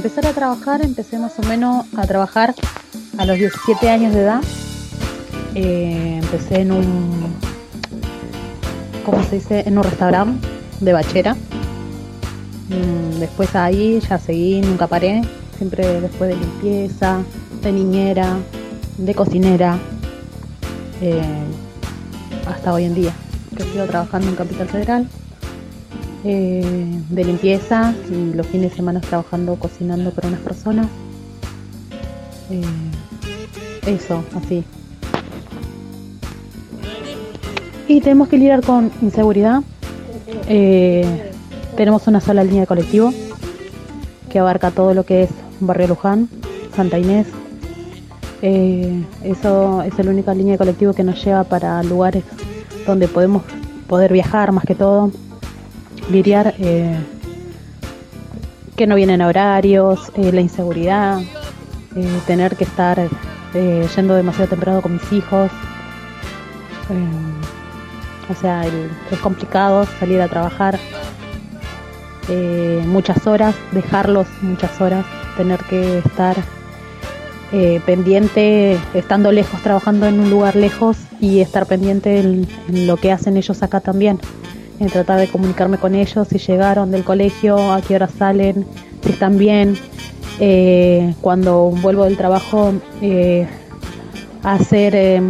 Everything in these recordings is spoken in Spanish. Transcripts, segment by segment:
empezar a trabajar, empecé más o menos a trabajar a los 17 años de edad. Eh, empecé en un, ¿cómo se dice? En un restaurante de bachera. Mm, Después ahí ya seguí, nunca paré. Siempre después de limpieza, de niñera, de cocinera. eh, hasta hoy en día, que sigo trabajando en Capital Federal. Eh, de limpieza y los fines de semana trabajando cocinando para unas personas. Eh, eso, así. Y tenemos que lidiar con inseguridad. Eh, tenemos una sola línea de colectivo que abarca todo lo que es Barrio Luján, Santa Inés. Eso es la única línea de colectivo que nos lleva para lugares donde podemos poder viajar más que todo, lidiar eh, que no vienen a horarios, eh, la inseguridad, eh, tener que estar eh, yendo demasiado temprano con mis hijos. O sea, es complicado salir a trabajar muchas horas, dejarlos muchas horas, tener que estar eh, pendiente, estando lejos, trabajando en un lugar lejos y estar pendiente en, en lo que hacen ellos acá también. En tratar de comunicarme con ellos, si llegaron del colegio, a qué hora salen, si están bien. Eh, cuando vuelvo del trabajo, eh, hacer eh,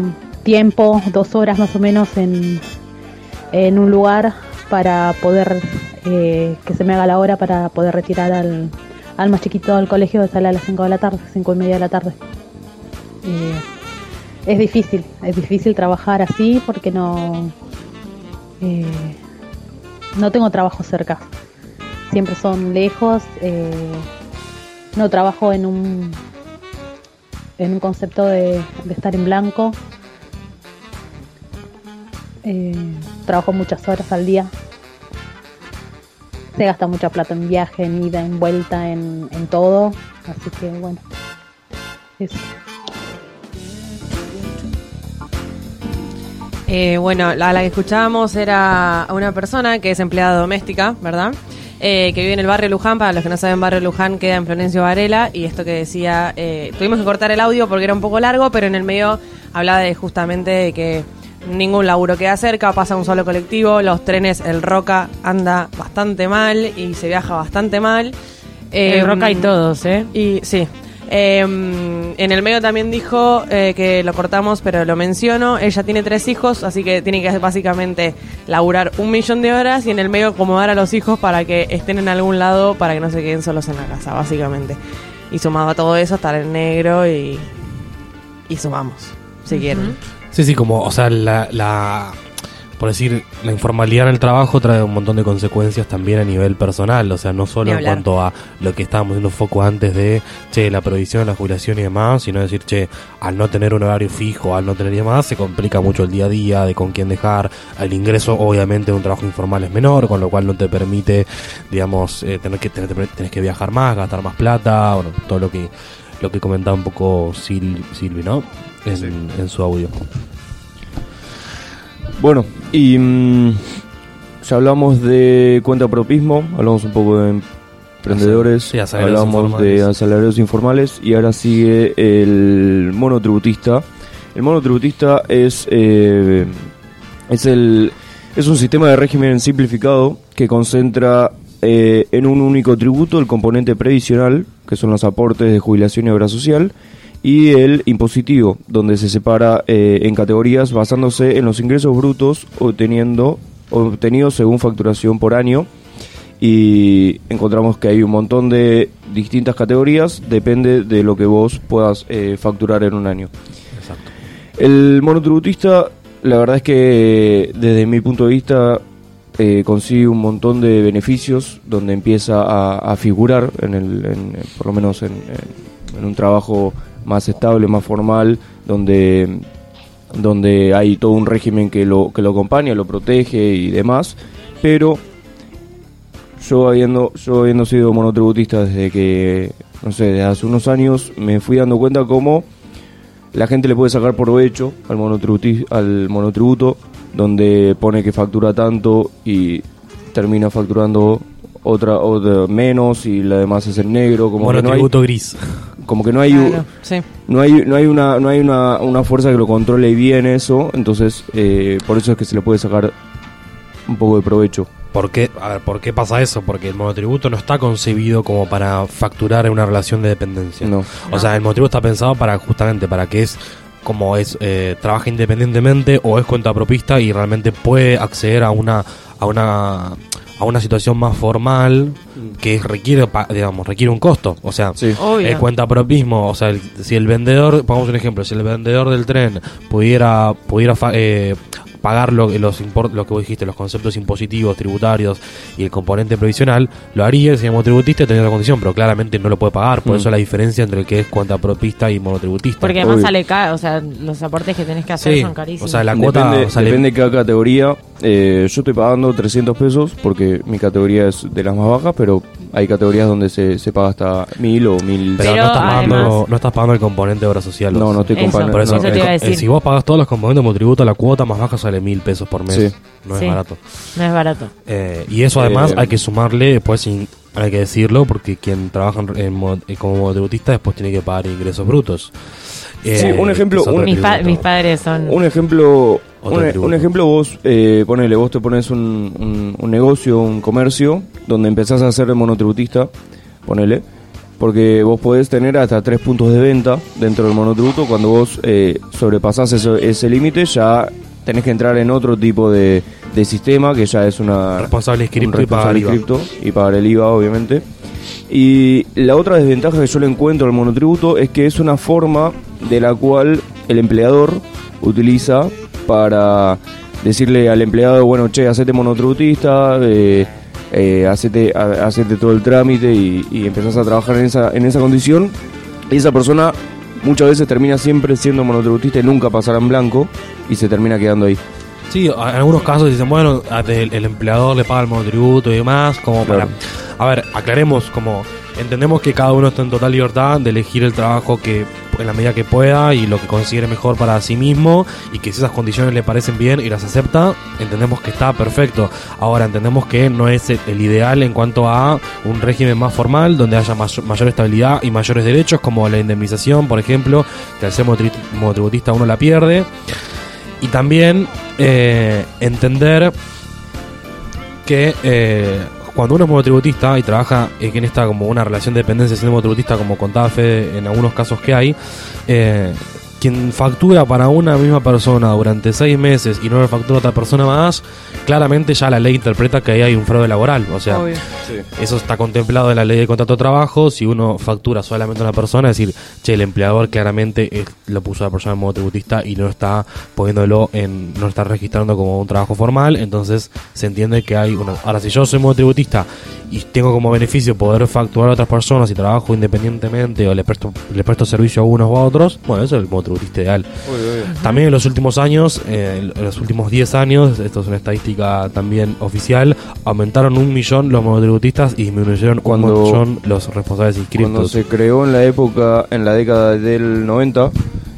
tiempo, dos horas más o menos en, en un lugar para poder eh, que se me haga la hora para poder retirar al, más chiquito del colegio sale a las 5 de la tarde, 5 y media de la tarde. Eh, es difícil, es difícil trabajar así porque no, eh, no tengo trabajo cerca. Siempre son lejos. eh, no trabajo en un en un concepto de, de estar en blanco. Eh, trabajo muchas horas al día. Se gasta mucha plata en viaje, en ida, en vuelta, en, en todo. Así que bueno. Eso. Eh, bueno, la, la que escuchábamos era una persona que es empleada doméstica, ¿verdad? Eh, que vive en el barrio Luján. Para los que no saben, barrio Luján queda en Florencio Varela. Y esto que decía, eh, tuvimos que cortar el audio porque era un poco largo, pero en el medio hablaba de justamente de que ningún laburo queda cerca, pasa un solo colectivo, los trenes, el Roca anda bastante mal y se viaja bastante mal. El Roca y todos, ¿eh? Y sí. Eh, en el medio también dijo eh, que lo cortamos, pero lo menciono. Ella tiene tres hijos, así que tiene que básicamente laburar un millón de horas y en el medio acomodar a los hijos para que estén en algún lado para que no se queden solos en la casa, básicamente. Y sumado a todo eso, estar en negro y, y sumamos, si quieren. Sí, sí, como, o sea, la, la, por decir, la informalidad en el trabajo trae un montón de consecuencias también a nivel personal, o sea, no solo en cuanto a lo que estábamos haciendo foco antes de, che, la provisión, la jubilación y demás, sino decir, che, al no tener un horario fijo, al no tener y demás, se complica mucho el día a día, de con quién dejar, el ingreso obviamente de un trabajo informal es menor, con lo cual no te permite, digamos, eh, tener que tener, tenés que viajar más, gastar más plata, bueno, todo lo que lo que comentaba un poco Sil- Silvi, ¿no? En, en su audio. Bueno, y mm, ya hablamos de cuenta propismo, hablamos un poco de emprendedores, Sí, hablamos de asalariados informales y ahora sigue el monotributista. El monotributista es, eh, es, el, es un sistema de régimen simplificado que concentra eh, en un único tributo el componente previsional, que son los aportes de jubilación y obra social, y el impositivo, donde se separa eh, en categorías basándose en los ingresos brutos obteniendo, obtenidos según facturación por año. Y encontramos que hay un montón de distintas categorías, depende de lo que vos puedas eh, facturar en un año. Exacto. El monotributista, la verdad es que desde mi punto de vista eh, consigue un montón de beneficios donde empieza a, a figurar, en el, en- por lo menos en, en- en un trabajo más estable, más formal, donde, donde hay todo un régimen que lo, que lo acompaña, lo protege y demás, pero yo habiendo, yo habiendo sido monotributista desde que, no sé, desde hace unos años, me fui dando cuenta cómo la gente le puede sacar provecho al, al monotributo, donde pone que factura tanto y termina facturando otra, otra menos y la demás es en negro, como Bueno, que no hay, tributo gris. Como que no hay, Claro, sí. no hay, no hay una, no hay una, una fuerza que lo controle bien eso, entonces eh, por eso es que se le puede sacar un poco de provecho. ¿Por qué? A ver, ¿por qué pasa eso? Porque el monotributo no está concebido como para facturar en una relación de dependencia. No. O sea, el monotributo está pensado para justamente para que es como es eh, trabaja independientemente o es cuentapropista y realmente puede acceder a una a una a una situación más formal que requiere pa- digamos requiere un costo. O sea Sí. El cuentapropismo o sea el- si el vendedor pongamos un ejemplo si el vendedor del tren pudiera pudiera fa- eh, pagar lo, los impor- lo que vos dijiste los conceptos impositivos tributarios y el componente previsional lo haría si es tributista tendría la condición pero claramente no lo puede pagar por Mm. eso la diferencia entre el que es cuentapropista y monotributista Porque además Obvio. sale caro, o sea, los aportes que tenés que hacer Sí, son carísimos. o sea, la cuota depende, sale- depende de cada categoría. Eh, yo estoy pagando 300 pesos porque mi categoría es de las más bajas, pero hay categorías donde se, se paga hasta 1000 o 1000. Pero, Pero no, estás pagando, no estás pagando el componente de obra social. No, no estoy Eso, comparando. Por eso, eso el te iba a decir. eh, si vos pagás todos los componentes de monotributo, la cuota más baja sale mil pesos por mes. Sí. No es Sí. barato. No es barato. Eh, y eso además Eh, hay que sumarle, después sin- hay que decirlo, porque quien trabaja en, en eh, como monotributista después tiene que pagar ingresos brutos. Eh, Sí, un ejemplo, un- Mis, pa- tributo. mis padres son... Un ejemplo, un, tributo. un ejemplo vos, eh, ponele, vos te pones un, un- un negocio, un comercio, donde empezás a ser monotributista, ponele, porque vos podés tener hasta tres puntos de venta dentro del monotributo, cuando vos eh, sobrepasás ese, ese límite ya tenés que entrar en otro tipo de, de sistema, que ya es una... Responsable inscripto un y pagar IVA. y pagar el IVA, obviamente. Y la otra desventaja que yo le encuentro al monotributo es que es una forma de la cual el empleador utiliza para decirle al empleado, bueno, che, hacete monotributista, eh, eh, hacete, ha- hacete todo el trámite y, y empezás a trabajar en esa, en esa condición. Y esa persona muchas veces termina siempre siendo monotributista y nunca pasará en blanco y se termina quedando ahí. Sí, en algunos casos dicen, bueno, el, el empleador le paga el monotributo y demás, como Claro. para... A ver, aclaremos, como entendemos que cada uno está en total libertad de elegir el trabajo que en la medida que pueda y lo que considere mejor para sí mismo y que si esas condiciones le parecen bien y las acepta, entendemos que está perfecto. Ahora entendemos que no es el, ideal en cuanto a un régimen más formal donde haya mayor, estabilidad y mayores derechos como la indemnización, por ejemplo, que al ser monotri- monotributista uno la pierde. Y también eh, entender que eh, cuando uno es monotributista y trabaja en esta como una relación de dependencia siendo monotributista, como contaba Fede en algunos casos que hay, eh, quien factura para una misma persona durante seis meses y no le factura a otra persona más, claramente ya la ley interpreta que ahí hay un fraude laboral. O sea, eso está contemplado en la ley de contrato de trabajo. Si uno factura solamente a una persona, es decir, che, el empleador claramente es- lo puso a la persona en modo tributista y no está poniéndolo en, no está registrando como un trabajo formal, entonces se entiende que hay una. Ahora, si yo soy modo tributista y tengo como beneficio poder facturar a otras personas y trabajo independientemente o le presto, le presto servicio a unos o a otros, bueno, eso es el modo tributista ideal. También en los últimos años, eh, en los últimos 10 años, esto es una estadística también oficial, aumentaron un millón los monotributistas y disminuyeron Cuando- un millón los responsables Cuando inscritos. se creó en la época, en la década del 90,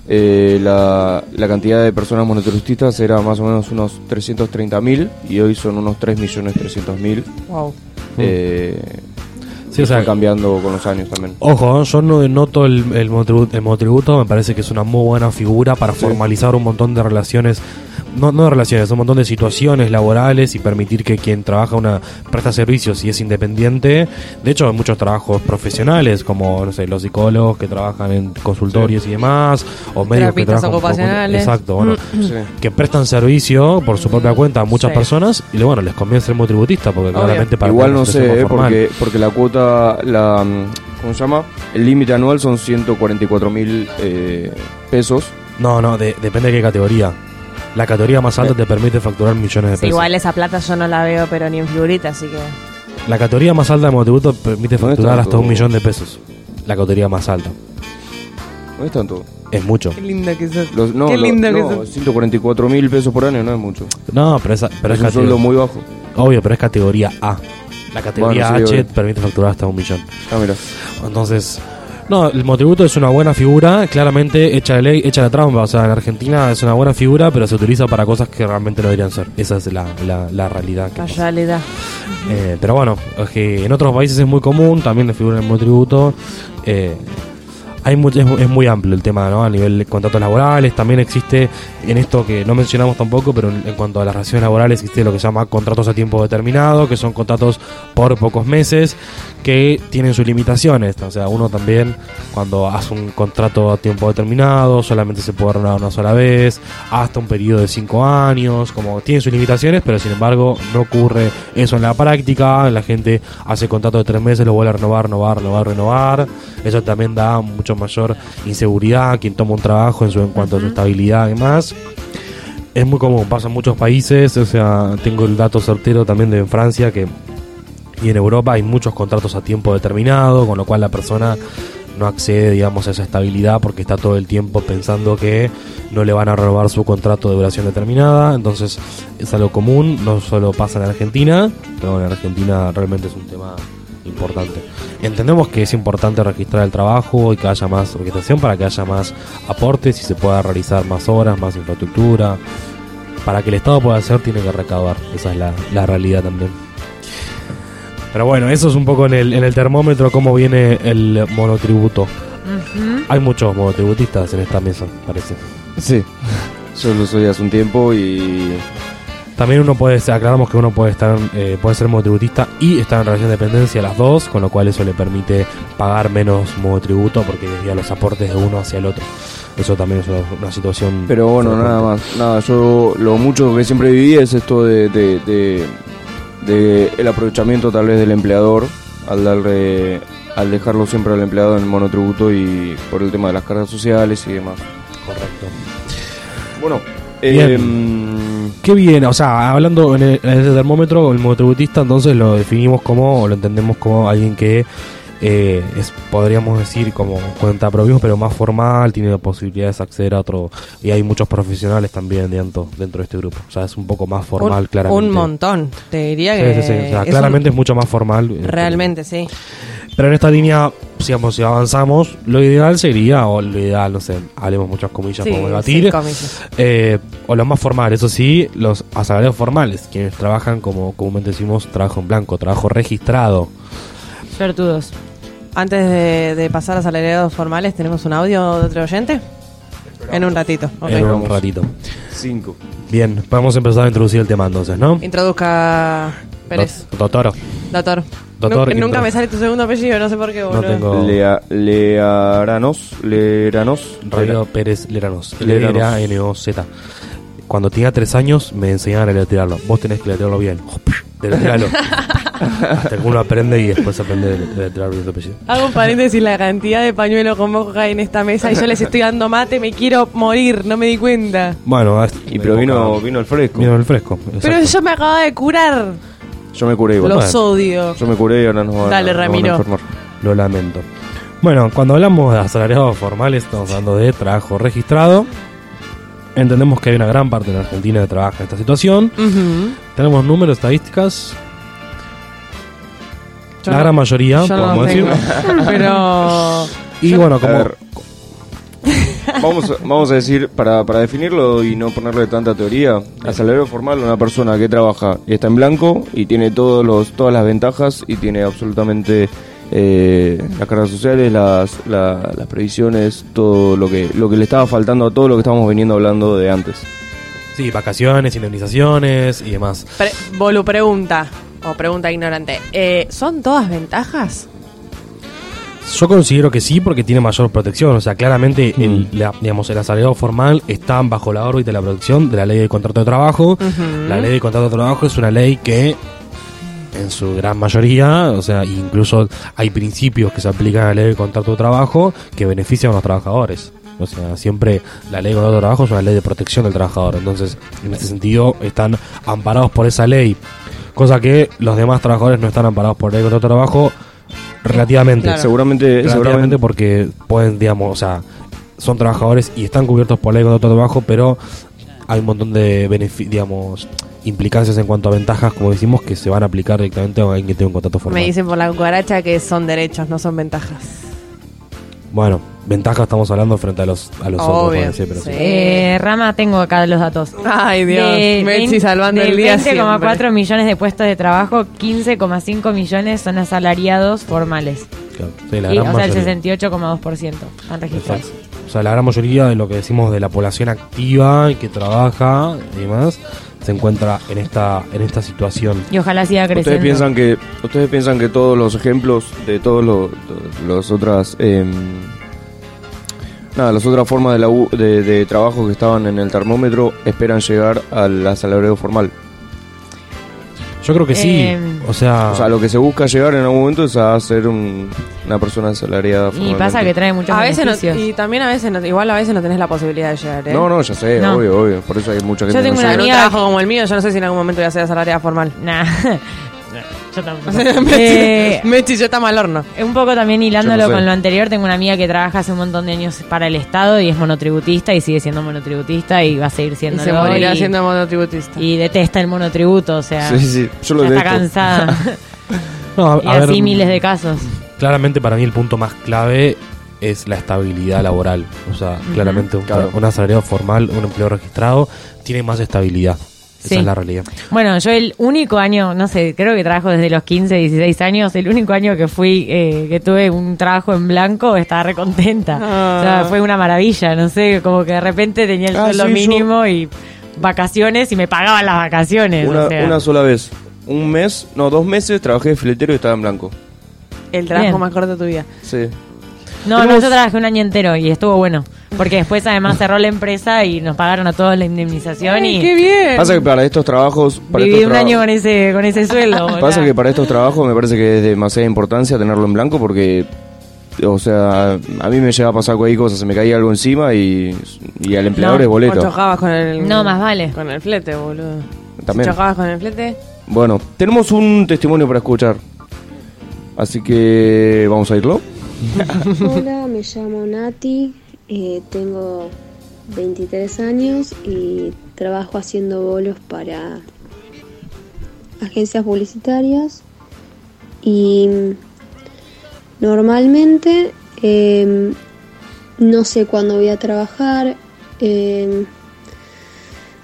eh, la, la cantidad de personas monotributistas era más o menos unos 330.000 y hoy son unos 3.300.000. Wow. Eh, Sí, o sea, cambiando con los años también. Ojo, yo no denoto el, el, monotributo, el monotributo, me parece que es una muy buena figura para Sí. formalizar un montón de relaciones, no, no de relaciones, un montón de situaciones laborales y permitir que quien trabaja una presta servicios y es independiente, de hecho hay muchos trabajos profesionales como no sé, los psicólogos que trabajan en consultorios y demás, o médicos que trabajan con- ocupacionales. exacto, bueno, Sí. que prestan servicio por su propia cuenta a muchas Sí. personas y bueno, les conviene ser monotributista porque Obvio. claramente para Igual no sé, porque, porque la cuota, la, mm, ¿cómo se llama? El límite anual son 144.000 eh, pesos. No, no, de- depende de qué categoría. La categoría más alta te permite facturar millones de Sí, pesos. igual esa plata yo no la veo, pero ni en figurita, así que. La categoría más alta de monotributo permite facturar hasta un millón de pesos. La categoría más alta. No es tanto. Es mucho. Qué linda que sos. Los, no, Qué lo- lindo que no, sos. 144.000 pesos por año no es mucho. No, pero, esa, pero es, es un sueldo categoría. muy bajo. Obvio, pero es categoría A. La categoría Bueno, sí, H obvio. permite facturar hasta un millón. Ah, mira. Entonces, no, el monotributo es una buena figura, claramente hecha de ley, hecha de trampa. O sea, en Argentina es una buena figura, pero se utiliza para cosas que realmente no deberían ser. Esa es la, la, la realidad. que pasa. Casualidad. Eh, pero bueno, es que en otros países es muy común, también le figura el monotributo. Eh, hay mucho, es, muy amplio el tema, ¿no? A nivel de contratos laborales, también existe en esto que no mencionamos tampoco, pero en, en cuanto a las relaciones laborales existe lo que se llama contratos a tiempo determinado, que son contratos por pocos meses, que tienen sus limitaciones. O sea, uno también cuando hace un contrato a tiempo determinado, solamente se puede renovar una sola vez, hasta un periodo de cinco años, como tiene sus limitaciones, pero sin embargo no ocurre eso en la práctica, la gente hace contrato de tres meses, lo vuelve a renovar, renovar, renovar, renovar, eso también da mucho mayor inseguridad a quien toma un trabajo en, su, en cuanto a su estabilidad y demás. Es muy común, pasa en muchos países, o sea, tengo el dato certero también de Francia que y en Europa hay muchos contratos a tiempo determinado, con lo cual la persona no accede, digamos, a esa estabilidad porque está todo el tiempo pensando que no le van a renovar su contrato de duración determinada. Entonces es algo común, no solo pasa en Argentina, pero en Argentina realmente es un tema importante. Entendemos que es importante registrar el trabajo y que haya más organización para que haya más aportes y se pueda realizar más horas, más infraestructura. Para que el Estado pueda hacer, tiene que recaudar. Esa es la, la realidad también. Pero bueno, eso es un poco en el, en el termómetro cómo viene el monotributo. Hay muchos monotributistas en esta mesa, parece. Sí, yo lo soy hace un tiempo y También uno puede, aclaramos que uno puede estar, eh, puede ser monotributista y estar en relación de dependencia las dos, con lo cual eso le permite pagar menos monotributo porque desvía los aportes de uno hacia el otro. Eso también es una, una situación. Pero bueno, nada más. Nada, yo lo mucho que siempre viví es esto de, de, de- de el aprovechamiento tal vez del empleador al darle al dejarlo siempre al empleado en monotributo y por el tema de las cargas sociales y demás. Correcto. Bueno, Bien. Qué bien, o sea, hablando en, el, en ese termómetro, el monotributista entonces lo definimos como, o lo entendemos como alguien que eh, es, podríamos decir, como cuenta propios, pero más formal, tiene posibilidades de acceder a otro, y hay muchos profesionales también dentro, dentro de este grupo, o sea, es un poco más formal, un, claramente. un montón. Te diría Sí, que. sí, sí, o sea, es claramente un- es mucho más formal. eh, Realmente, sí. Pero en esta línea, digamos, si avanzamos, lo ideal sería, o lo ideal, no sé, hablemos muchas comillas, Sí, podemos debatir, comillas. eh, o lo más formal, eso sí, los asalariados formales, quienes trabajan como comúnmente decimos trabajo en blanco, trabajo registrado. Suertudos. Antes de, de pasar a salariados formales, ¿tenemos un audio de otro oyente? En un ratito. ok. En un ratito. cinco. Bien, vamos a empezar a introducir el tema entonces, ¿no? Introduzca Pérez. Do- Doctor, Doctor. Doctor, nunca me sale tu segundo apellido, no sé por qué, no boludo. tengo Lea, Learanos, Leranos, Radio Pérez Leranos, Leranos. L-E-R-A-N-O-Z. Cuando tenía tres años me enseñaban a deletrearlo. Vos tenés que deletrearlo bien. Deletrearlo. Hasta que uno aprende y después aprende a deletrear bien tu apellido. Hago un paréntesis, la cantidad de pañuelos con moco que hay en esta mesa y yo les estoy dando mate, me quiero morir, no me di cuenta. Bueno, y pero vino, vino el fresco. Vino el fresco. Pero exacto. yo me acababa de curar. Yo me curé igual. Los odio. Yo me curé y ahora nos van, Dale, nos van a Ramiro. enfermar. Lo lamento. Bueno, cuando hablamos de asalariados formales, estamos hablando de trabajo registrado. Entendemos que hay una gran parte de la Argentina que trabaja en esta situación. Ujú. Tenemos números, estadísticas. Yo la no- gran mayoría, Yo no podemos decir. tengo. Pero. Y bueno, A como. ver, vamos, a- vamos a decir, para, para definirlo y no ponerle tanta teoría, asalariado formal una persona que trabaja y está en blanco y tiene todos los, todas las ventajas y tiene absolutamente eh, las cargas sociales, las, la- las previsiones, todo lo que, lo que le estaba faltando a todo lo que estábamos veniendo hablando de antes. Sí, vacaciones, indemnizaciones y demás. Pre- Bolu pregunta, o pregunta ignorante, eh, ¿son todas ventajas? Yo considero que sí porque tiene mayor protección. O sea, claramente Mm. el, la- digamos, el asalariado formal está bajo la órbita de la protección de la ley de contrato de trabajo. La ley de contrato de trabajo es una ley que, en su gran mayoría, o sea, incluso hay principios que se aplican a la ley de contrato de trabajo que benefician a los trabajadores. O sea, siempre la ley de contrato de trabajo es una ley de protección del trabajador. Entonces, en ese sentido, están amparados por esa ley. Cosa que los demás trabajadores no están amparados por la ley de contrato de trabajo relativamente. Claro. Seguramente, Relativamente seguramente porque pueden, digamos, o sea, son trabajadores y están cubiertos por ley de contrato de trabajo, pero hay un montón de digamos, implicancias en cuanto a ventajas, como decimos, que se van a aplicar directamente a alguien que tenga un contrato formal. Me dicen por la cucaracha que son derechos, no son ventajas. Bueno, ventaja estamos hablando frente a los, a los otros. Obvio, pero sí. sí. Eh, Rama, tengo acá los datos. Ay, Dios. De 20 salvando de el día 20,4 siempre. millones de puestos de trabajo, 15,5 millones son asalariados formales. Claro, sí, la Y, gran o sea, el mayoría. 68,2% han registrado. O sea, la gran mayoría de lo que decimos de la población activa y que trabaja y demás se encuentra en esta en esta situación. Y ojalá siga creciendo. Ustedes piensan que ustedes piensan que todos los ejemplos de todos los los otras em, nada las otras formas de, labu- de, de trabajo que estaban en el termómetro esperan llegar al asalariado formal. Yo creo que sí. Eh, o sea, O sea, lo que se busca llegar en algún momento es a ser un- una persona asalariada. Y formalmente. pasa que trae muchos A veces no, beneficios. y también a veces no, igual a veces no tenés la posibilidad de llegar, ¿eh? No, no, ya sé, No. obvio, obvio. Por eso hay mucha gente Yo que tengo no una amiga- trabajo como el mío, yo no sé si en algún momento voy a ser asalariada formal. Nah. Yo tampoco. Mechi, Eh, Mechi, yo está mal horno. Un poco también Yo hilándolo no sé. con lo anterior, tengo una amiga que trabaja hace un montón de años para el Estado y es monotributista y sigue siendo monotributista y va a seguir Y siendo se morirá siendo monotributista. y detesta el monotributo, o sea, Sí, sí, yo lo ya está detesto. cansada. no, a- y a ver, así miles de casos. claramente para mí el punto más clave es la estabilidad laboral. O sea, claramente un, Claro. un asalariado formal, un empleo registrado, tiene más estabilidad. Esa es la realidad. Bueno, yo el único año, no sé, creo que trabajo desde los 15, 16 años, el único año que fui, eh, que tuve un trabajo en blanco, estaba recontenta. Ah. O sea, fue una maravilla, no sé, como que de repente tenía el Ah, sueldo sí, yo- mínimo y vacaciones y me pagaban las vacaciones. Una, o sea. una sola vez. Un mes, no, dos meses trabajé de filetero y estaba en blanco. El trabajo Bien. más corto de tu vida. Sí. No, no, Tenemos- yo trabajé un año entero y estuvo bueno. Porque después además cerró la empresa y nos pagaron a todos la indemnización Ay, y ¡Qué bien! Pasa que para estos trabajos. Para viví estos un traba- año con ese, con ese sueldo. Pasa que para estos trabajos me parece que es de demasiada importancia tenerlo en blanco porque. O sea, a mí me llega a pasar cualquier cosa, se me caía algo encima y, y al empleador No, es O boleto. chocabas con el... No, más vale. Con el flete, boludo. También. Chocabas con el flete... Bueno, tenemos un testimonio para escuchar. Así que vamos a irlo. Hola, me llamo Nati, eh, tengo 23 años y trabajo haciendo bolos para agencias publicitarias y normalmente eh, no sé cuándo voy a trabajar, eh,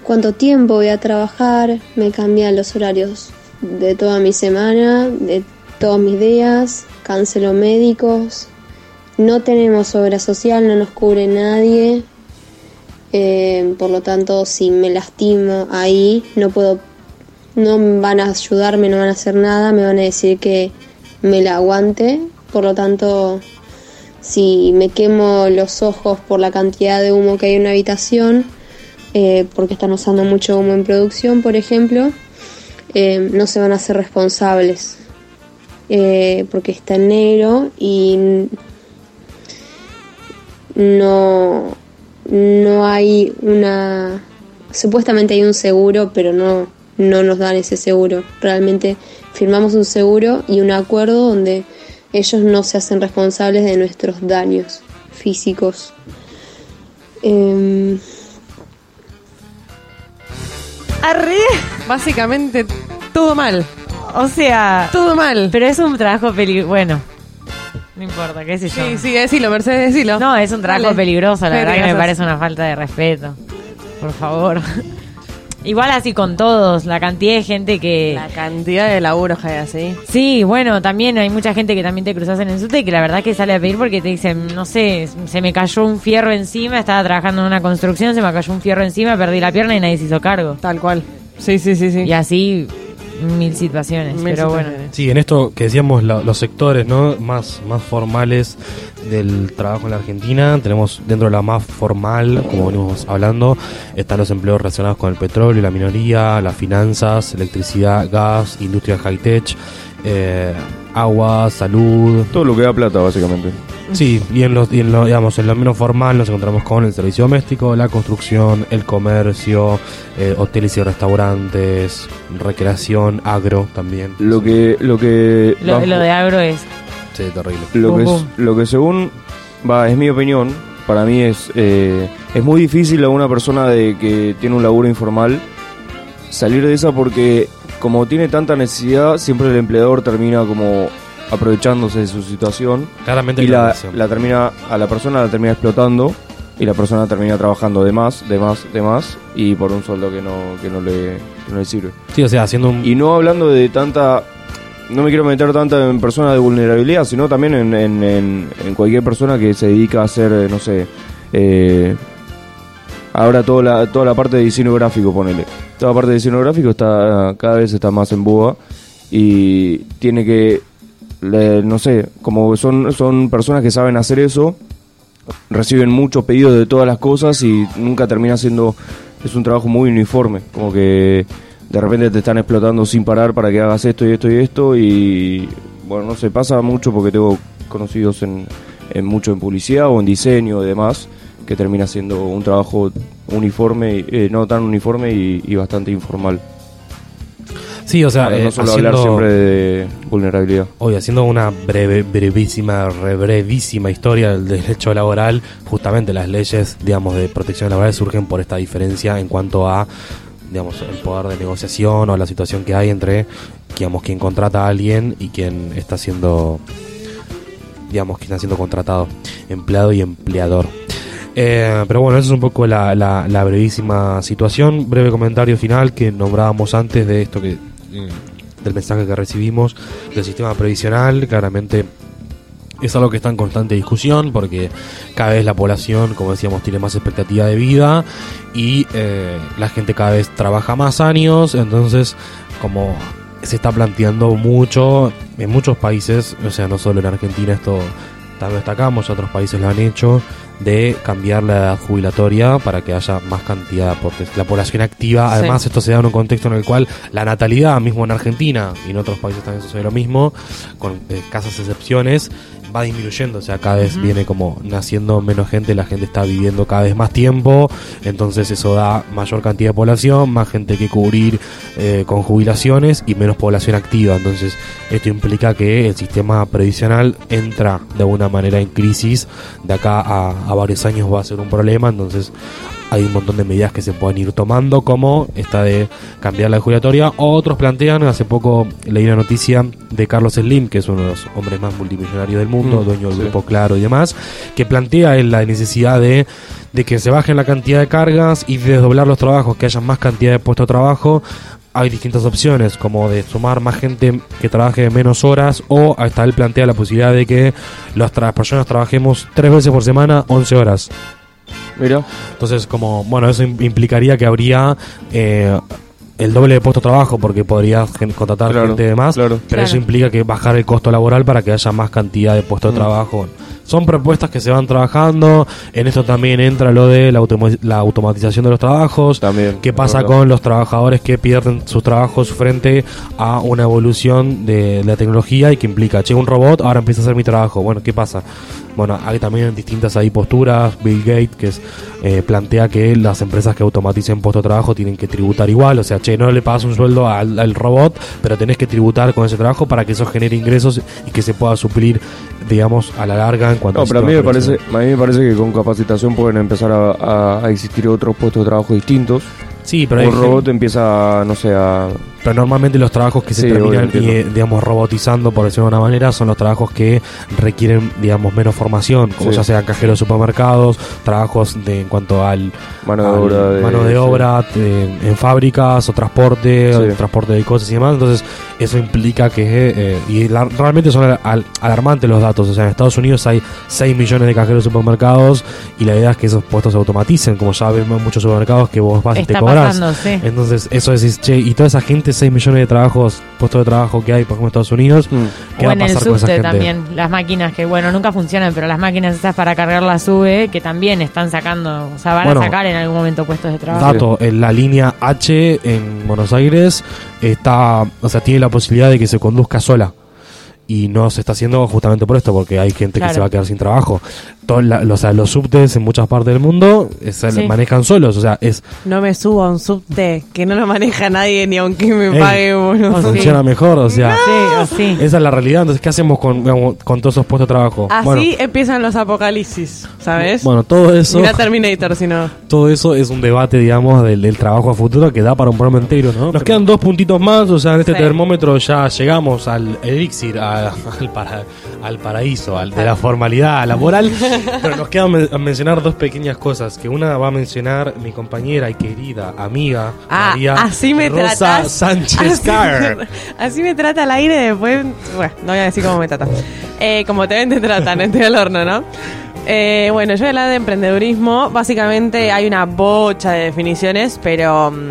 cuánto tiempo voy a trabajar, me cambian los horarios de toda mi semana, de todos mis días, cancelo médicos, no tenemos obra social, no nos cubre nadie, eh, por lo tanto si me lastimo ahí no puedo, no van a ayudarme, no van a hacer nada, me van a decir que me la aguante, por lo tanto si me quemo los ojos por la cantidad de humo que hay en una habitación, eh, porque están usando mucho humo en producción, por ejemplo, eh, no se van a hacer responsables, eh, porque está en negro y no, no hay una... Supuestamente hay un seguro, pero no, no nos dan ese seguro. Realmente firmamos un seguro y un acuerdo donde ellos no se hacen responsables de nuestros daños físicos. Em, Arre. Básicamente, todo mal. O sea, Todo mal. pero es un trabajo peligroso. Bueno, no importa, qué sé yo. Sí, sí, decilo, Mercedes, decilo. No, es un trabajo Dale. peligroso, la ¿Qué verdad que me parece una falta de respeto. Por favor. Igual así con todos, la cantidad de gente que... La cantidad de laburos que hay así. Sí, bueno, también hay mucha gente que también te cruzas en el subte y que la verdad que sale a pedir porque te dicen, no sé, se me cayó un fierro encima, estaba trabajando en una construcción, se me cayó un fierro encima, perdí la pierna y nadie se hizo cargo. Tal cual. Sí, sí, sí, sí. Y así mil situaciones, Mil pero bueno. Sí, en esto que decíamos, la- los sectores ¿no? más, más formales del trabajo en la Argentina, tenemos dentro de la más formal, como venimos hablando, están los empleos relacionados con el petróleo, la minoría, las finanzas, electricidad, gas, industria high-tech, eh, agua, salud. Todo lo que da plata, básicamente. Sí, y en, los, y en lo, digamos, en lo menos formal nos encontramos con el servicio doméstico, la construcción, el comercio, eh, hoteles y restaurantes, recreación, agro también. Lo que. Lo que. Lo, bajo- lo de agro es... Sí, terrible. Lo que, es- lo que según va es mi opinión para mí es eh, es muy difícil a una persona de que tiene un laburo informal salir de esa porque como tiene tanta necesidad siempre el empleador termina como aprovechándose de su situación Claramente y la, termina a la persona la termina explotando y la persona termina trabajando de más, de más, de más y por un sueldo que no que no le, que no le sirve. Sí, o sea, haciendo un... Y no hablando de tanta no me quiero meter tanto en personas de vulnerabilidad, sino también en, en, en- en cualquier persona que se dedica a hacer, eh, no sé, eh, ahora toda la, toda la parte de diseño gráfico, ponele. Toda la parte de diseño gráfico está cada vez está más en boga y tiene que, le- no sé, como son, son personas que saben hacer eso, reciben muchos pedidos de todas las cosas y nunca termina siendo, es un trabajo muy uniforme, como que de repente te están explotando sin parar para que hagas esto y esto y esto y bueno, no sé, pasa mucho porque tengo conocidos en, en mucho en publicidad o en diseño y demás, que termina siendo un trabajo uniforme, eh, no tan uniforme y, y bastante informal. Sí, o sea, Para eh, no solo haciendo- hablar siempre de vulnerabilidad. Hoy haciendo una breve, brevísima, re brevísima historia del derecho laboral, justamente las leyes, digamos, de protección laboral surgen por esta diferencia en cuanto a, digamos, el poder de negociación o la situación que hay entre, digamos, quien contrata a alguien y quien está siendo, digamos, quien está siendo contratado, empleado y empleador. Eh, pero bueno, esa es un poco la, la, la brevísima situación. Breve comentario final que nombrábamos antes de esto que del mensaje que recibimos del sistema previsional. Claramente es algo que está en constante discusión porque cada vez la población, como decíamos, tiene más expectativa de vida y eh, la gente cada vez trabaja más años. Entonces, como se está planteando mucho en muchos países, o sea, no solo en Argentina, esto también destacamos, otros países lo han hecho, de cambiar la edad jubilatoria para que haya más cantidad de aportes. La población activa, Sí. además, esto se da en un contexto en el cual la natalidad, mismo en Argentina y en otros países también sucede lo mismo, con escasas excepciones, va disminuyendo, o sea, cada vez viene como naciendo menos gente, la gente está viviendo cada vez más tiempo, entonces eso da mayor cantidad de población, más gente que cubrir eh, con jubilaciones y menos población activa, entonces esto implica que el sistema previsional entra de alguna manera en crisis, de acá a, a varios años va a ser un problema, entonces hay un montón de medidas que se pueden ir tomando, como esta de cambiar la jubilatoria. Otros plantean, hace poco leí una noticia de Carlos Slim, que es uno de los hombres más multimillonarios del mundo, Mm, dueño del sí. grupo Claro y demás, que plantea la necesidad de, de que se bajen la cantidad de cargas y de desdoblar los trabajos, que haya más cantidad de puestos de trabajo. Hay distintas opciones, como de sumar más gente que trabaje menos horas, o hasta él plantea la posibilidad de que las tra- personas trabajemos tres veces por semana, 11 horas. Mira, Entonces, como, bueno, eso im- implicaría que habría eh, el doble de puesto de trabajo porque podrías gen- contratar Claro, gente de más, claro. pero eso implica que bajar el costo laboral para que haya más cantidad de puestos de Mm. trabajo. Son propuestas que se van trabajando, en esto también entra lo de la, automa- la automatización de los trabajos, también. ¿Qué pasa con los trabajadores que pierden sus trabajos frente a una evolución de la tecnología y que implica, che, un robot ahora empieza a hacer mi trabajo? Bueno, ¿qué pasa? Bueno, hay también distintas ahí posturas. Bill Gates, que es, eh, plantea que las empresas que automaticen puestos de trabajo tienen que tributar igual. O sea, che, no le pagas un sueldo al, al robot, pero tenés que tributar con ese trabajo para que eso genere ingresos y que se pueda suplir, digamos, a la larga en cuanto No, al pero a mí, me parece, a mí me parece que con capacitación pueden empezar a, a- a existir otros puestos de trabajo distintos. Sí, pero hay un gente- robot empieza, no sé, a... Pero normalmente los trabajos que se Sí, terminan, eh, digamos, robotizando, por decirlo de una manera, son los trabajos que requieren, digamos, menos formación, como Sí. ya sean cajeros de supermercados, trabajos de, en cuanto al Mano de al- obra de- mano de sí. obra eh, en fábricas o transporte, o transporte de cosas y demás. Entonces, eso implica que, eh, y la- realmente son al- al- alarmantes los datos. O sea, en Estados Unidos hay 6 millones de cajeros de supermercados y la idea es que esos puestos se automaticen, como ya vemos en muchos supermercados que vos vas y te cobras. Entonces, eso decís, che, y toda esa gente, 6 millones de trabajos, puestos de trabajo que hay, por ejemplo, en Estados Unidos, Mm. ¿qué O va a en el pasar con esa subte gente? también, las máquinas que, bueno, nunca funcionan, pero las máquinas estas para cargar la sube, que también están sacando, o sea, van Bueno, a sacar en algún momento puestos de trabajo. Dato, en la línea H en Buenos Aires está, o sea, tiene la posibilidad de que se conduzca sola. Y no se está haciendo justamente por esto, porque hay gente que Claro. se va a quedar sin trabajo. Todos la- o sea, los subtes en muchas partes del mundo eh, se Sí. manejan solos, o sea, es No me subo a un subte, que no lo maneja nadie ni aunque me Ey, pague, boludo. o sí. funciona mejor, o sea, Sí, o sí. esa es la realidad. Entonces, ¿qué hacemos con, con todos esos puestos de trabajo? Así bueno, empiezan los apocalipsis, ¿sabes? bueno, todo eso, Mira Terminator, si no. todo eso es un debate, digamos, del, del trabajo a futuro que da para un programa entero, ¿no? Nos quedan dos puntitos más, o sea, en este Sí. termómetro ya llegamos al elixir, al, para- al paraíso, al de la formalidad, a la moral. Pero nos queda men- mencionar dos pequeñas cosas. Que una va a mencionar mi compañera y querida amiga Ah, María así me Rosa. Sánchez Así, Carr. así me trata al aire después. Bueno, no voy a decir cómo me trata. Eh, como te ven, te tratan, estoy al horno, ¿no? Eh, bueno, yo voy a hablar de emprendedurismo. Básicamente hay una bocha de definiciones, pero mm,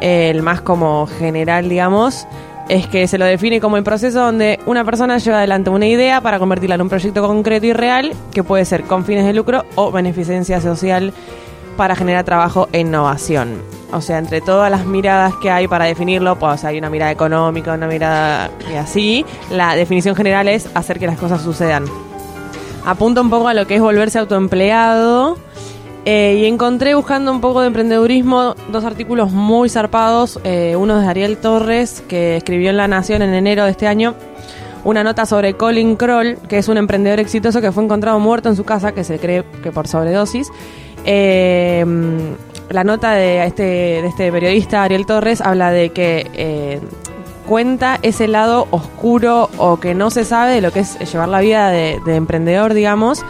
el más como general, digamos, es que se lo define como el proceso donde una persona lleva adelante una idea para convertirla en un proyecto concreto y real que puede ser con fines de lucro o beneficencia social para generar trabajo e innovación. O sea, entre todas las miradas que hay para definirlo, pues hay una mirada económica, una mirada y así, la definición general es hacer que las cosas sucedan. Apunta un poco a lo que es volverse autoempleado. Eh, y encontré buscando un poco de emprendedurismo dos artículos muy zarpados. eh, uno de Ariel Torres, que escribió en La Nación en enero de este año, una nota sobre Colin Kroll, que es un emprendedor exitoso que fue encontrado muerto en su casa, que se cree que por sobredosis. Eh, la nota de este, de este periodista, Ariel Torres, habla de que cuenta ese lado oscuro o que no se sabe de lo que es llevar la vida de emprendedor, digamos.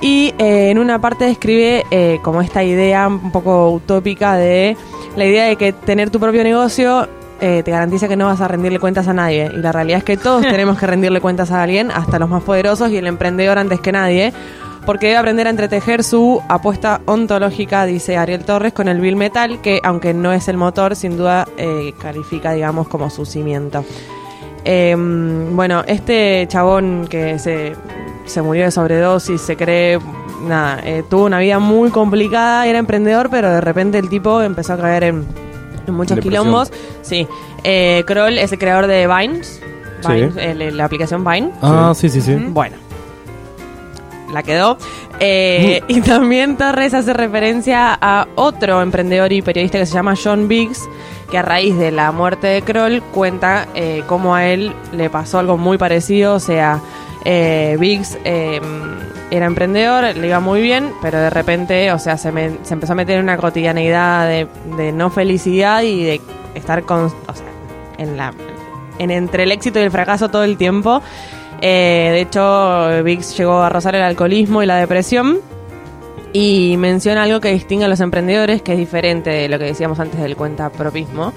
Y eh, en una parte describe eh, como esta idea un poco utópica de la idea de que tener tu propio negocio eh, te garantiza que no vas a rendirle cuentas a nadie. Y la realidad es que todos tenemos que rendirle cuentas a alguien, hasta los más poderosos y el emprendedor antes que nadie, porque debe aprender a entretejer su apuesta ontológica, dice Ariel Torres, con el Bill Metal, que aunque no es el motor, sin duda eh, califica, digamos, como su cimiento. Eh, bueno, este chabón que se, se murió de sobredosis, se cree, nada, eh, tuvo una vida muy complicada, era emprendedor, pero de repente el tipo empezó a caer en, en muchos Depresión. quilombos. Sí, eh, Kroll es el creador de Vines, Sí. Vines, el- la aplicación Vine. Ah, sí, sí, sí. Bueno, la quedó. Eh, y también Torres hace referencia a otro emprendedor y periodista que se llama John Biggs, que a raíz de la muerte de Kroll cuenta eh, cómo a él le pasó algo muy parecido. O sea, eh, Biggs eh, era emprendedor, le iba muy bien, pero de repente, o sea, se, me- empezó a meter en una cotidianeidad de, no felicidad y de estar con, o sea, en la en entre el éxito y el fracaso todo el tiempo. Eh, de hecho, Vix llegó a rozar el alcoholismo y la depresión. Y menciona algo que distingue a los emprendedores, que es diferente de lo que decíamos antes del cuentapropismo,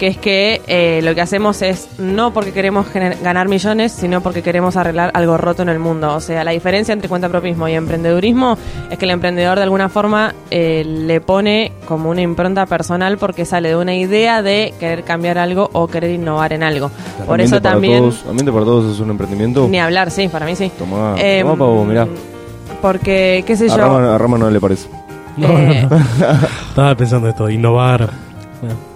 que es que eh, lo que hacemos es no porque queremos ganar millones, sino porque queremos arreglar algo roto en el mundo. O sea, la diferencia entre cuentapropismo y emprendedurismo es que el emprendedor de alguna forma eh, le pone como una impronta personal porque sale de una idea de querer cambiar algo o querer innovar en algo. Por eso para también... Todos, Ambiente para todos es un emprendimiento. Ni hablar, sí, para mí sí. Tomá, Em, tomá, pavo, mirá. Porque, qué sé A yo. Rama, a Rama no le parece. No, eh, no, no. Estaba pensando esto, innovar. Bueno,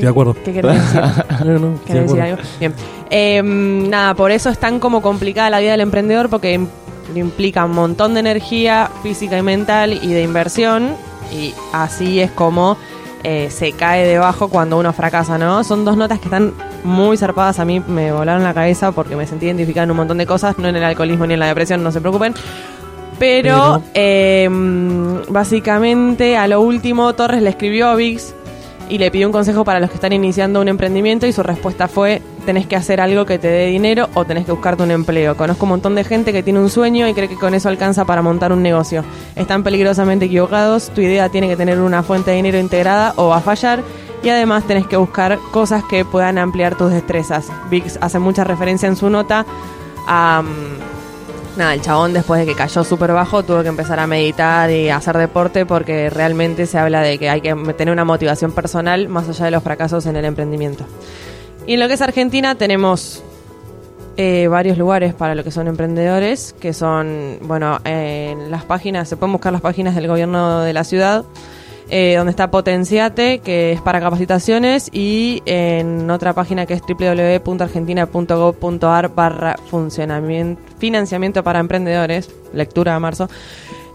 ¿qué- de acuerdo. ¿Qué querés decir? no, no, estoy de ¿Querés decir acuerdo. algo? Bien. Em, nada, por eso es tan como complicada la vida del emprendedor porque im- implica un montón de energía física y mental y de inversión y así es como eh, se cae debajo cuando uno fracasa, ¿no? Son dos notas que están muy zarpadas, a mí me volaron la cabeza porque me sentí identificada en un montón de cosas, no en el alcoholismo ni en la depresión, no se preocupen. Pero, em, básicamente, a lo último, Torres le escribió a Vix y le pidió un consejo para los que están iniciando un emprendimiento y su respuesta fue, tenés que hacer algo que te dé dinero o tenés que buscarte un empleo. Conozco un montón de gente que tiene un sueño y cree que con eso alcanza para montar un negocio. Están peligrosamente equivocados, tu idea tiene que tener una fuente de dinero integrada o va a fallar y además tenés que buscar cosas que puedan ampliar tus destrezas. Vix hace mucha referencia en su nota a... mm, Nada, el chabón después de que cayó súper bajo tuvo que empezar a meditar y hacer deporte porque realmente se habla de que hay que tener una motivación personal más allá de los fracasos en el emprendimiento. Y en lo que es Argentina tenemos eh, varios lugares para lo que son emprendedores, que son, bueno, en las páginas, se pueden buscar las páginas del gobierno de la ciudad, eh, donde está Potenciate, que es para capacitaciones, y en otra página que es www.argentina.gov.ar barra financiamiento para emprendedores, lectura de marzo,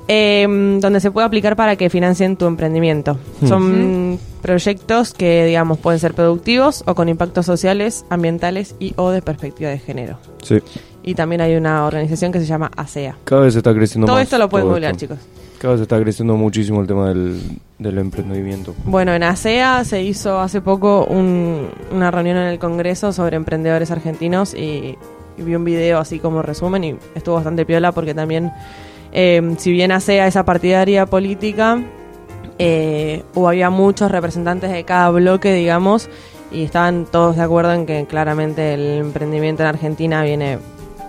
eh, donde se puede aplicar para que financien tu emprendimiento. Son proyectos que, digamos, pueden ser productivos o con impactos sociales, ambientales y o de perspectiva de género. Sí. Y también hay una organización que se llama ASEA. Cada vez está creciendo Todo más. esto lo pueden todo googlear, chicos. Cada vez está creciendo muchísimo el tema del, del emprendimiento. Bueno, en ASEA se hizo hace poco un- una reunión en el Congreso sobre emprendedores argentinos y vi un video así como resumen y estuvo bastante piola porque también, eh, si bien hace a esa partidaria política, eh, hubo, había muchos representantes de cada bloque, digamos, y estaban todos de acuerdo en que claramente el emprendimiento en Argentina viene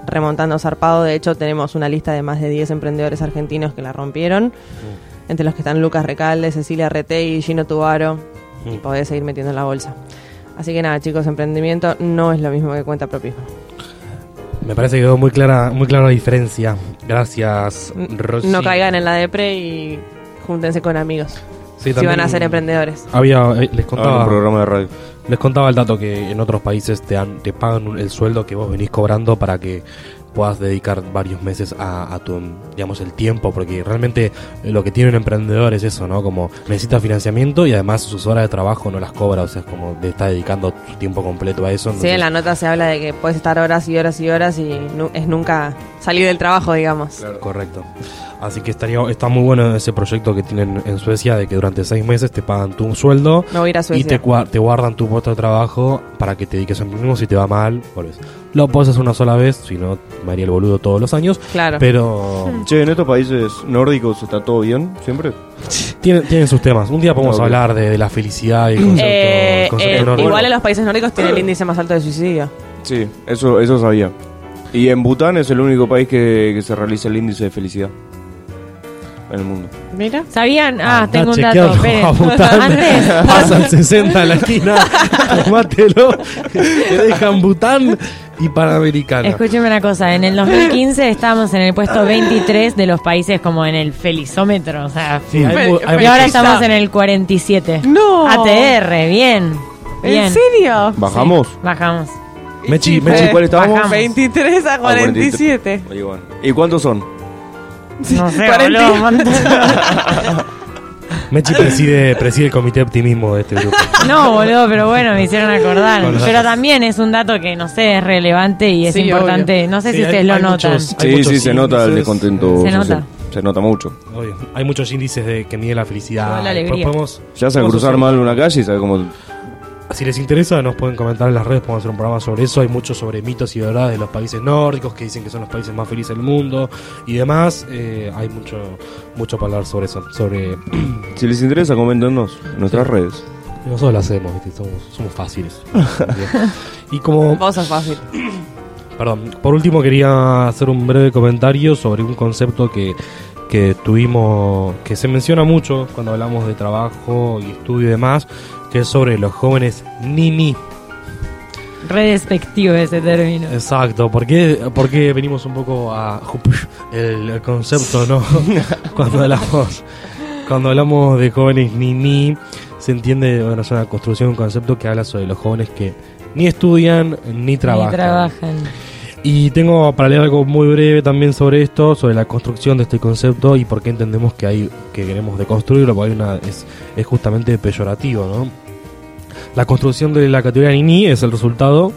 remontando zarpado. De hecho, tenemos una lista de más de 10 emprendedores argentinos que la rompieron, entre los que están Lucas Recalde, Cecilia Retey, Gino Tubaro, y podés seguir metiendo en la bolsa. Así que nada, chicos, emprendimiento no es lo mismo que cuenta propismo. Me parece que quedó muy clara, muy clara la diferencia. Gracias, Rosy. No caigan en la depre y júntense con amigos. Sí, si van a ser emprendedores. Había, eh, les Ah, contaba, un programa de radio. Les contaba el dato que en otros países te, dan, te pagan el sueldo que vos venís cobrando para que puedas dedicar varios meses a, a tu, digamos, el tiempo, porque realmente lo que tiene un emprendedor es eso, ¿no? Como necesita financiamiento y además sus horas de trabajo no las cobra, o sea, es como le está dedicando su tiempo completo a eso. Sí, entonces- en la nota se habla de que puedes estar horas y horas y horas y nu- es nunca salir del trabajo, digamos. Correcto. Así que estaría, está muy bueno ese proyecto que tienen en Suecia de que durante seis meses te pagan tu sueldo Me voy a ir a y te, te guardan tu puesto de trabajo para que te dediques a emprendimiento. Si te va mal, volvés. Lo puedes hacer una sola vez, si no, me haría el boludo todos los años. Claro. Pero Che, en estos países nórdicos está todo bien, siempre. tienen, tienen sus temas. Un día podemos hablar de, de la felicidad y el concepto, Eh, el concepto eh, nórdico. igual en los países nórdicos tiene el índice más alto de suicidio. Sí, eso, eso sabía. Y en Bután es el único país que, que se realiza el índice de felicidad en el mundo. Mira. ¿Sabían? Ah, Andá tengo un a dato. esperen. a. Antes, Pasa el 60 en la esquina, tomátelo, te dejan Bután y Panamericana. Escúcheme una cosa, en el 2015 estábamos en el puesto 23 de los países como en el felizómetro, o sea, Sí, hay mu- hay y ahora estamos en el 47. No. ATR, bien. bien. ¿En serio? ¿Bajamos? Bajamos. Mechi, Sí, Mechi, ¿Cuál estábamos? Bajamos. 23 a Ah, 47. Ahí van. ¿Y cuántos son? No sé, 40. boludo. Mechi preside, preside el comité de optimismo de este grupo. No, boludo, pero bueno, me hicieron acordar. Con los Pero datos. también es un dato que, no sé, es relevante y es Sí, importante. No sé Sí, si hay- ustedes lo hay notan. muchos- Hay Sí, muchos sí, se nota el índices. descontento. Se social. nota. Se nota mucho. Obvio, Hay muchos índices de que miden la felicidad. Toda la Después alegría. podemos- Ya se podemos cruzar hacer- mal una calle y sabe cómo. Si les interesa, nos pueden comentar en las redes, podemos hacer un programa sobre eso. Hay mucho sobre mitos y verdades de los países nórdicos que dicen que son los países más felices del mundo y demás. Eh, hay mucho mucho para hablar sobre eso. Sobre Si les interesa, coméntenos en nuestras redes. nosotros lo hacemos, ¿viste? Somos, somos fáciles. y como Vos sos fácil. Perdón, por último quería hacer un breve comentario sobre un concepto que, que tuvimos, que se menciona mucho cuando hablamos de trabajo y estudio y demás, que es sobre los jóvenes nini. Re despectivo ese término. Exacto, porque porque venimos un poco a el, el concepto, ¿no? cuando hablamos cuando hablamos de jóvenes nini, se entiende, bueno, es una construcción, un concepto que habla sobre los jóvenes que ni estudian ni trabajan. Ni trabajan. Y tengo para leer algo muy breve también sobre esto, sobre la construcción de este concepto y por qué entendemos que hay que queremos deconstruirlo, porque hay una, es, justamente peyorativo, ¿no? La construcción de la categoría NINI es el resultado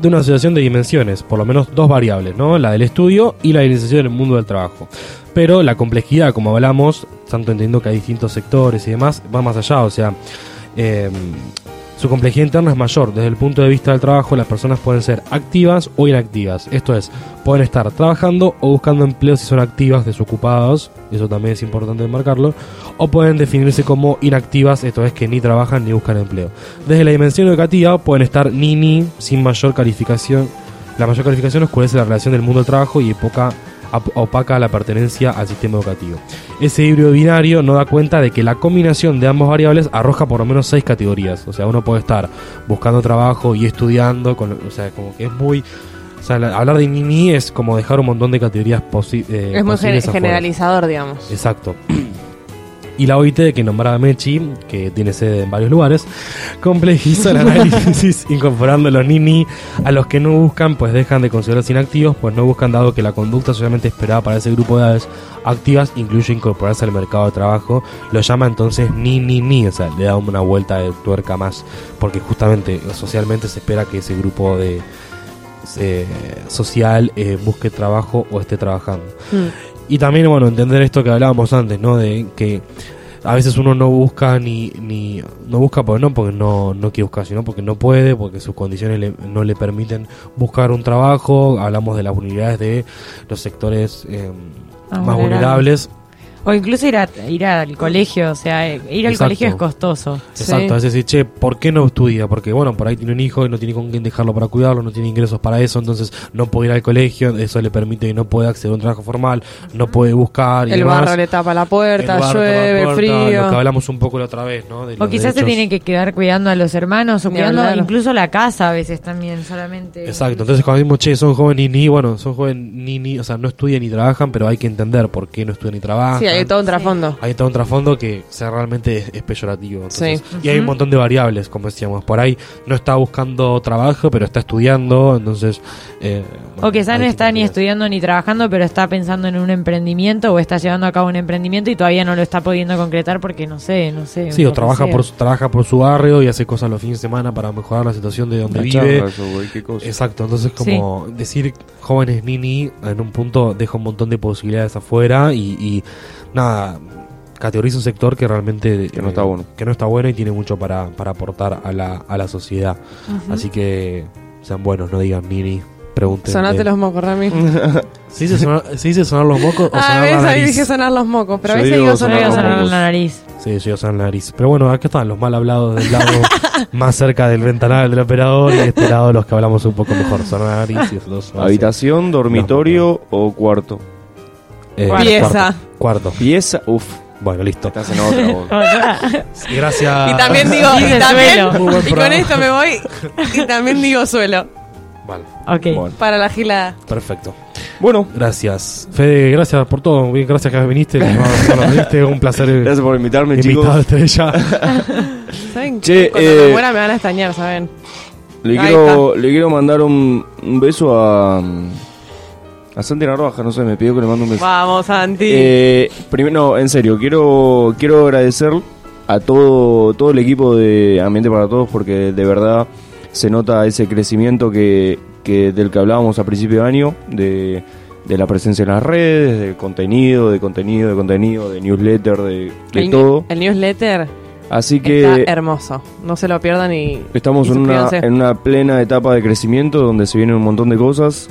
de una asociación de dimensiones, por lo menos dos variables, ¿no? La del estudio y la de la iniciación en el mundo del trabajo. Pero la complejidad, como hablamos, tanto entendiendo que hay distintos sectores y demás, va más allá, o sea, eh, su complejidad interna es mayor. Desde el punto de vista del trabajo, las personas pueden ser activas o inactivas. Esto es, pueden estar trabajando o buscando empleo si son activas, desocupadas, eso también es importante marcarlo, o pueden definirse como inactivas, esto es que ni trabajan ni buscan empleo. Desde la dimensión educativa pueden estar ni ni sin mayor calificación. La mayor calificación oscurece la relación del mundo del trabajo y poca opaca la pertenencia al sistema educativo. Ese híbrido binario no da cuenta de que la combinación de ambas variables arroja por lo menos seis categorías. O sea, uno puede estar buscando trabajo y estudiando, con, o sea, como que es muy... O sea, la- hablar de Nini es como dejar un montón de categorías posi eh, es muy posibles generalizador, digamos. Exacto. Y la OIT, que nombraba Mechi, que tiene sede en varios lugares, complejiza el análisis incorporando los nini a los que no buscan, pues dejan de considerarse inactivos, pues no buscan dado que la conducta socialmente esperada para ese grupo de edades activas incluye incorporarse al mercado de trabajo, lo llama entonces ni ni ni, o sea, le da una vuelta de tuerca más, porque justamente socialmente se espera que ese grupo de eh, social eh, busque trabajo o esté trabajando. Mm. Y también, bueno, entender esto que hablábamos antes, ¿no? De que a veces uno no busca ni, ni no busca porque no porque no no quiere buscar sino porque no puede porque sus condiciones le- no le permiten buscar un trabajo hablamos de las vulnerabilidades de los sectores eh, más vulnerables. vulnerables O incluso ir, a, ir al colegio, o sea, eh, ir al Exacto. colegio es costoso. Exacto, es decir, che, ¿por qué no estudia? Porque, bueno, por ahí tiene un hijo y no tiene con quién dejarlo para cuidarlo, no tiene ingresos para eso, entonces no puede ir al colegio, eso le permite que no puede acceder a un trabajo formal, no puede buscar y El demás. barro le tapa la El puerta, barro tapa la llueve, puerta, frío. Lo que hablamos un poco la otra vez, ¿no? De O quizás se tiene que quedar cuidando a los hermanos o Ni cuidando hablar. incluso la casa a veces también, solamente. Exacto, entonces cuando decimos, che, son jóvenes ni, ni, bueno, son jóvenes ni, ni, o sea, no estudian ni trabajan, pero hay que entender por qué no estudian ni trabajan. Sí, hay todo un trasfondo. Hay todo un trasfondo que sea, realmente es, es peyorativo. entonces- Sí. Y hay un montón de variables, como decíamos. Por ahí no está buscando trabajo, pero está estudiando. Entonces. eh, bueno, O quizás no está ni estudiando ni trabajando, pero está pensando en un emprendimiento o está llevando a cabo un emprendimiento y todavía no lo está pudiendo concretar porque no sé, no sé. Sí, o trabaja sea. por, su- trabaja por su barrio y hace cosas los fines de semana para mejorar la situación de donde Una vive. charla, eso, güey, qué cosa. Exacto, entonces como decir jóvenes nini en un punto deja un montón de posibilidades afuera y, y nada, categoriza un sector que realmente Que no está bueno. que no está bueno y tiene mucho para, para aportar a la, a la sociedad. Así que sean buenos, no digan nini, pregunten. Sonate los mocos, Rami. ¿Se dice sonar, ¿se dice sonar los mocos o Ah, sonar ves, la ahí nariz? dije sonar los mocos, pero a veces digo sonar sonar mocos. la nariz. Sí, yo sonar la nariz. Pero bueno, acá están los mal hablados del lado más cerca del ventanal del operador y de este lado los que hablamos un poco mejor. Sonar la nariz y los dos. Habitación, dormitorio o cuarto. Eh, Pieza. Cuarto. cuarto. Pieza, uff, Bueno, listo. estás en otra. Gracias. Y también digo, y también, y con esto me voy, y también digo suelo, Vale, ok. Bueno. para la gilada. perfecto. Bueno, Gracias. Fede, gracias por todo. Bien, gracias que viniste. Viniste. Un placer. gracias por invitarme, invitado chicos. estrella. ¿Saben? Che, Cuando eh, me muera me van a extrañar, ¿saben? Le Ahí quiero, le quiero mandar un, un beso a. A Santi Narvaja, no sé, me pidió que le mande un beso. Vamos, Santi. Eh, primero, en serio, quiero, quiero agradecer a todo, todo el equipo de Ambiente para Todos porque de verdad se nota ese crecimiento que, que del que hablábamos a principio de año, de, de la presencia en las redes, de contenido, de contenido, de contenido, de newsletter, de, de el, todo. el newsletter Así está que hermoso. No se lo pierdan y. estamos y en una, en una plena etapa de crecimiento donde se vienen un montón de cosas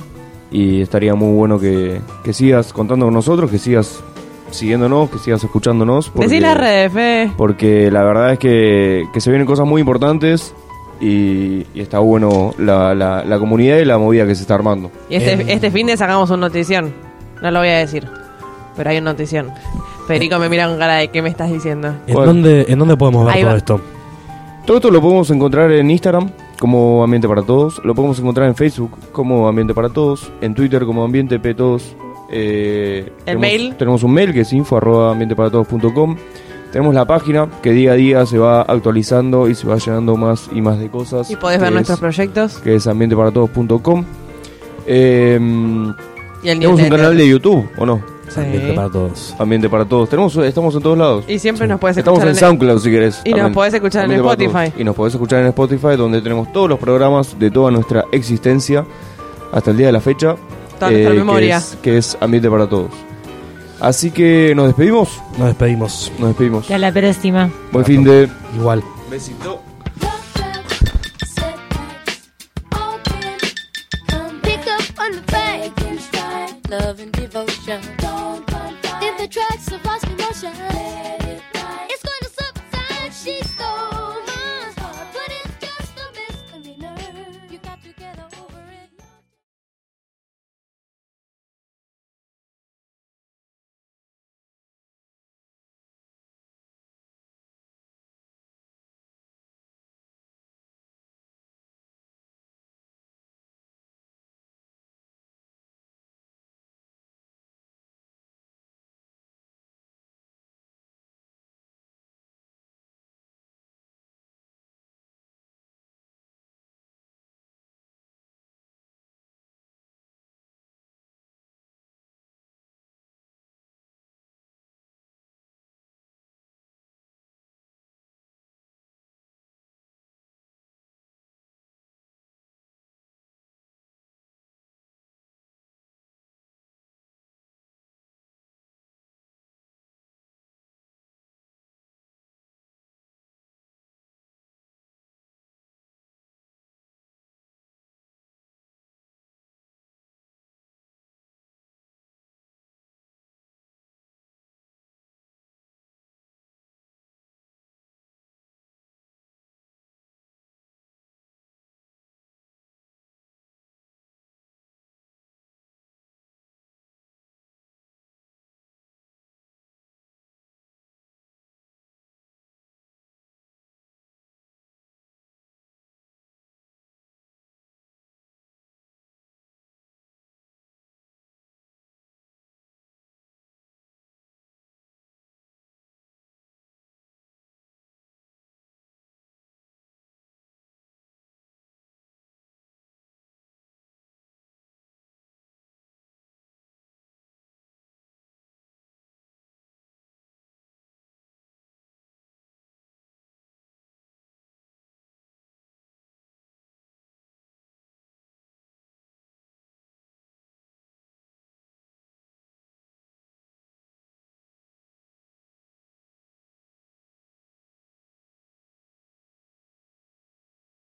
y estaría muy bueno que, que sigas contando con nosotros, que sigas siguiéndonos, que sigas escuchándonos. porque- Decí las redes, Fe. porque la verdad es que, que se vienen cosas muy importantes y, y está bueno la, la, la comunidad y la movida que se está armando. Y este, En- este fin de sacamos un notición. No lo voy a decir. Pero hay un notición. Federico me mira con cara de ¿qué me estás diciendo? ¿En, Bueno. dónde, ¿En dónde podemos ver Ahí todo va. esto? Todo esto lo podemos encontrar en Instagram como Ambiente para Todos, lo podemos encontrar en Facebook como Ambiente para Todos, en Twitter como Ambiente P Todos. eh, tenemos- mail? Tenemos un mail que es info arroba ambienteparatodos.com. Tenemos la página que día a día se va actualizando y se va llenando más y más de cosas. Y podés ver es- nuestros proyectos que es ambienteparatodos.com. Eh, y el tenemos un canal de YouTube, ¿o no? Sí. Ambiente para todos. Ambiente para todos. Tenemos, estamos en todos lados. Y siempre nos podés Estamos escuchar en SoundCloud si querés. Y nos podés escuchar en Ambiente Spotify. Y nos podés escuchar en Spotify, donde tenemos todos los programas de toda nuestra existencia hasta el día de la fecha. Toda nuestra que memoria. es- Que es, Ambiente para Todos. Así que nos despedimos. Nos despedimos. Nos despedimos. Ya la próxima. Buen fin de. Igual. Besito. Love and devotion. tracks of